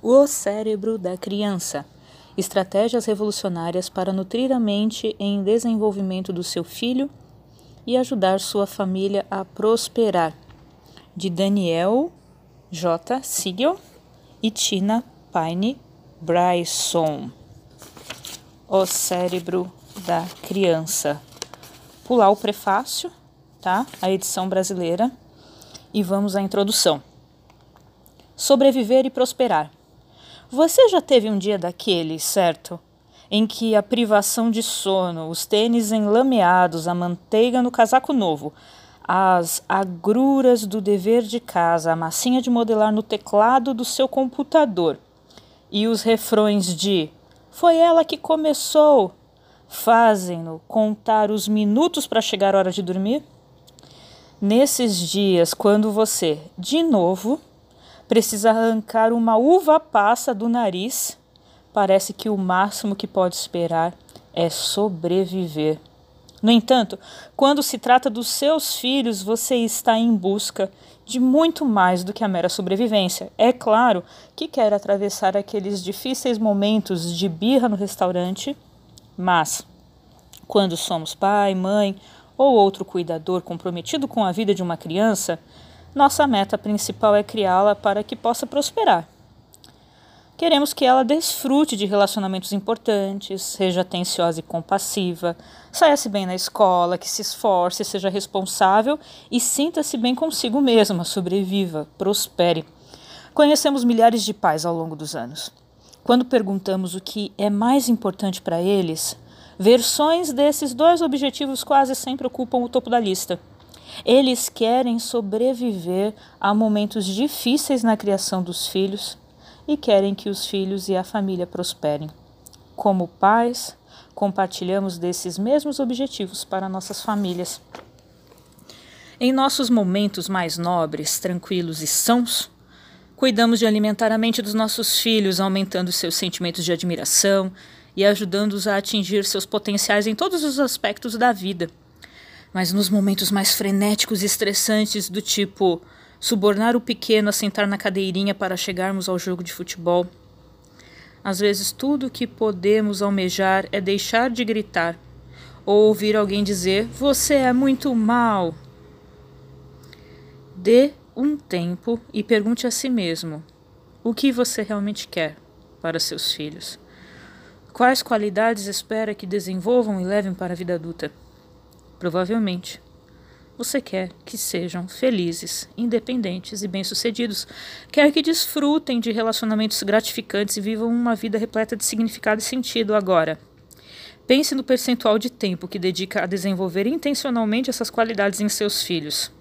O cérebro da criança. Estratégias revolucionárias para nutrir a mente em desenvolvimento do seu filho e ajudar sua família a prosperar. De Daniel J. Siegel e Tina Pine Bryson. O cérebro da criança. Pular o prefácio, tá? A edição brasileira. E vamos à introdução. Sobreviver e prosperar. Você já teve um dia daquele, certo? Em que a privação de sono, os tênis enlameados, a manteiga no casaco novo, as agruras do dever de casa, a massinha de modelar no teclado do seu computador e os refrões de Foi ela que começou fazem-no contar os minutos para chegar a hora de dormir? Nesses dias, quando você, de novo, precisa arrancar uma uva passa do nariz, parece que o máximo que pode esperar é sobreviver. No entanto, quando se trata dos seus filhos, você está em busca de muito mais do que a mera sobrevivência. É claro que quer atravessar aqueles difíceis momentos de birra no restaurante, mas quando somos pai, mãe ou outro cuidador comprometido com a vida de uma criança, nossa meta principal é criá-la para que possa prosperar. Queremos que ela desfrute de relacionamentos importantes, seja atenciosa e compassiva, saia-se bem na escola, que se esforce, seja responsável e sinta-se bem consigo mesma, sobreviva, prospere. Conhecemos milhares de pais ao longo dos anos. Quando perguntamos o que é mais importante para eles, versões desses dois objetivos quase sempre ocupam o topo da lista. Eles querem sobreviver a momentos difíceis na criação dos filhos e querem que os filhos e a família prosperem. Como pais, compartilhamos desses mesmos objetivos para nossas famílias. Em nossos momentos mais nobres, tranquilos e sãos, cuidamos de alimentar a mente dos nossos filhos, aumentando seus sentimentos de admiração e ajudando-os a atingir seus potenciais em todos os aspectos da vida. Mas nos momentos mais frenéticos e estressantes, do tipo subornar o pequeno a sentar na cadeirinha para chegarmos ao jogo de futebol. Às vezes, tudo o que podemos almejar é deixar de gritar ou ouvir alguém dizer: Você é muito mal. Dê um tempo e pergunte a si mesmo: O que você realmente quer para seus filhos? Quais qualidades espera que desenvolvam e levem para a vida adulta? Provavelmente você quer que sejam felizes, independentes e bem-sucedidos. Quer que desfrutem de relacionamentos gratificantes e vivam uma vida repleta de significado e sentido agora. Pense no percentual de tempo que dedica a desenvolver intencionalmente essas qualidades em seus filhos.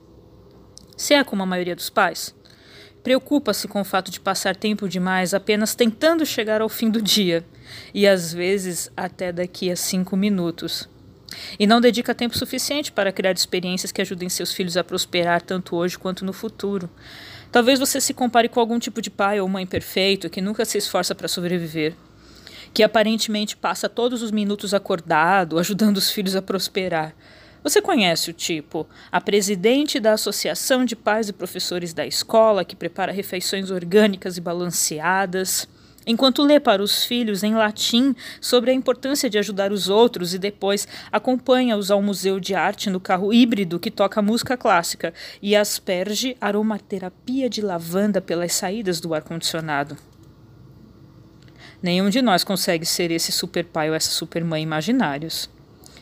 Se é como a maioria dos pais, preocupa-se com o fato de passar tempo demais apenas tentando chegar ao fim do dia, e às vezes até daqui a cinco minutos e não dedica tempo suficiente para criar experiências que ajudem seus filhos a prosperar tanto hoje quanto no futuro. Talvez você se compare com algum tipo de pai ou mãe perfeito que nunca se esforça para sobreviver, que aparentemente passa todos os minutos acordado, ajudando os filhos a prosperar. Você conhece o tipo? A presidente da Associação de Pais e Professores da escola, que prepara refeições orgânicas e balanceadas enquanto lê para os filhos em latim sobre a importância de ajudar os outros e depois acompanha-os ao Museu de Arte no carro híbrido que toca música clássica e asperge aromaterapia de lavanda pelas saídas do ar-condicionado. Nenhum de nós consegue ser esse super pai ou essa super mãe imaginários,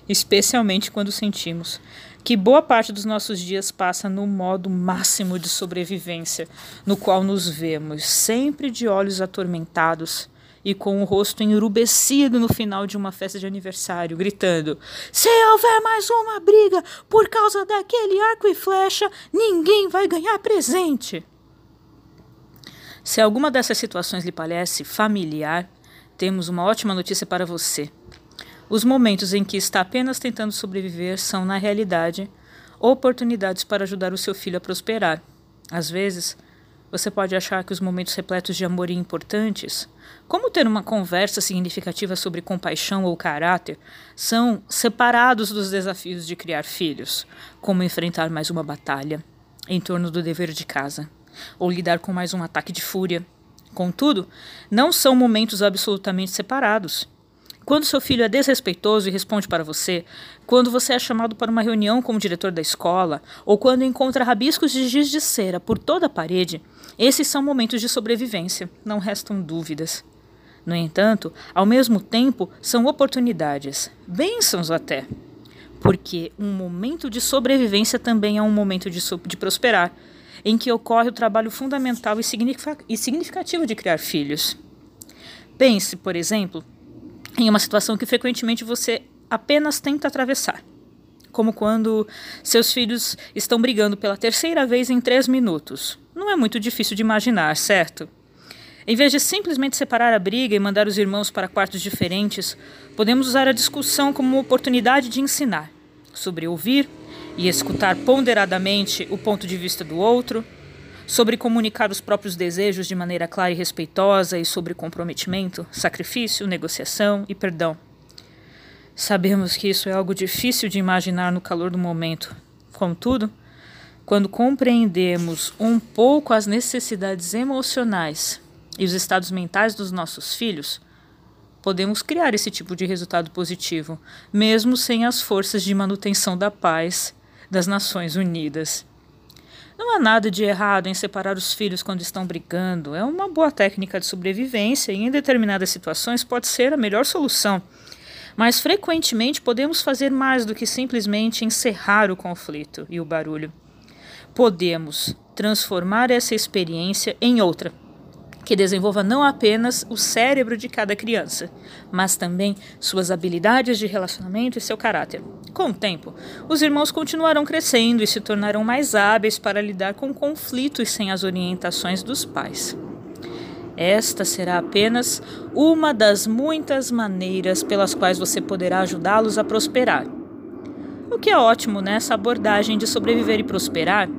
especialmente quando sentimos que boa parte dos nossos dias passa no modo máximo de sobrevivência, no qual nos vemos sempre de olhos atormentados e com o rosto enrubescido no final de uma festa de aniversário, gritando: Se houver mais uma briga por causa daquele arco e flecha, ninguém vai ganhar presente. Se alguma dessas situações lhe parece familiar, temos uma ótima notícia para você. Os momentos em que está apenas tentando sobreviver são, na realidade, oportunidades para ajudar o seu filho a prosperar. Às vezes, você pode achar que os momentos repletos de amor e importantes, como ter uma conversa significativa sobre compaixão ou caráter, são separados dos desafios de criar filhos, como enfrentar mais uma batalha em torno do dever de casa, ou lidar com mais um ataque de fúria, Contudo, não são momentos absolutamente separados. Quando seu filho é desrespeitoso e responde para você, quando você é chamado para uma reunião como diretor da escola, ou quando encontra rabiscos de giz de cera por toda a parede, esses são momentos de sobrevivência, não restam dúvidas. No entanto, ao mesmo tempo, são oportunidades, bênçãos até. Porque um momento de sobrevivência também é um momento de, de prosperar, em que ocorre o trabalho fundamental e significativo de criar filhos. Pense, por exemplo, em uma situação que frequentemente você apenas tenta atravessar. Como quando seus filhos estão brigando pela terceira vez em três minutos. Não é muito difícil de imaginar, certo? Em vez de simplesmente separar a briga e mandar os irmãos para quartos diferentes, podemos usar a discussão como uma oportunidade de ensinar sobre ouvir e escutar ponderadamente o ponto de vista do outro, sobre comunicar os próprios desejos de maneira clara e respeitosa e sobre comprometimento, sacrifício, negociação e perdão. Sabemos que isso é algo difícil de imaginar no calor do momento. Contudo, quando compreendemos um pouco as necessidades emocionais e os estados mentais dos nossos filhos, podemos criar esse tipo de resultado positivo, mesmo sem as forças de manutenção da paz das Nações Unidas. Não há nada de errado em separar os filhos quando estão brigando. É uma boa técnica de sobrevivência e, em determinadas situações, pode ser a melhor solução. Mas frequentemente podemos fazer mais do que simplesmente encerrar o conflito e o barulho. Podemos transformar essa experiência em outra que desenvolva não apenas o cérebro de cada criança, mas também suas habilidades de relacionamento e seu caráter. Com o tempo, os irmãos continuarão crescendo e se tornarão mais hábeis para lidar com conflitos sem as orientações dos pais. Esta será apenas uma das muitas maneiras pelas quais você poderá ajudá-los a prosperar. O que é ótimo nessa abordagem de sobreviver e prosperar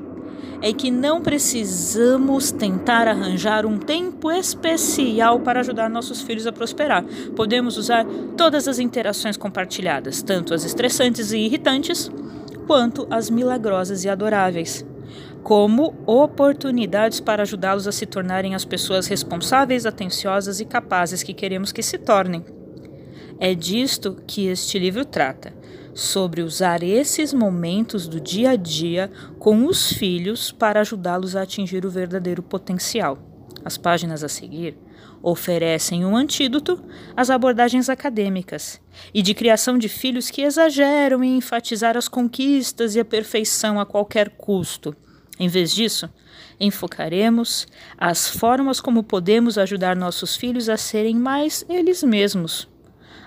é que não precisamos tentar arranjar um tempo especial para ajudar nossos filhos a prosperar. Podemos usar todas as interações compartilhadas, tanto as estressantes e irritantes, quanto as milagrosas e adoráveis, como oportunidades para ajudá-los a se tornarem as pessoas responsáveis, atenciosas e capazes que queremos que se tornem. É disto que este livro trata sobre usar esses momentos do dia a dia com os filhos para ajudá-los a atingir o verdadeiro potencial. As páginas a seguir oferecem um antídoto às abordagens acadêmicas e de criação de filhos que exageram em enfatizar as conquistas e a perfeição a qualquer custo. Em vez disso, enfocaremos as formas como podemos ajudar nossos filhos a serem mais eles mesmos,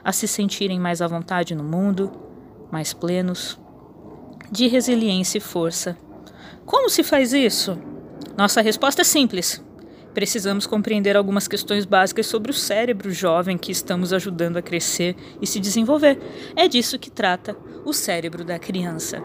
a se sentirem mais à vontade no mundo mais plenos, de resiliência e força. Como se faz isso? Nossa resposta é simples. Precisamos compreender algumas questões básicas sobre o cérebro jovem que estamos ajudando a crescer e se desenvolver. É disso que trata o cérebro da criança.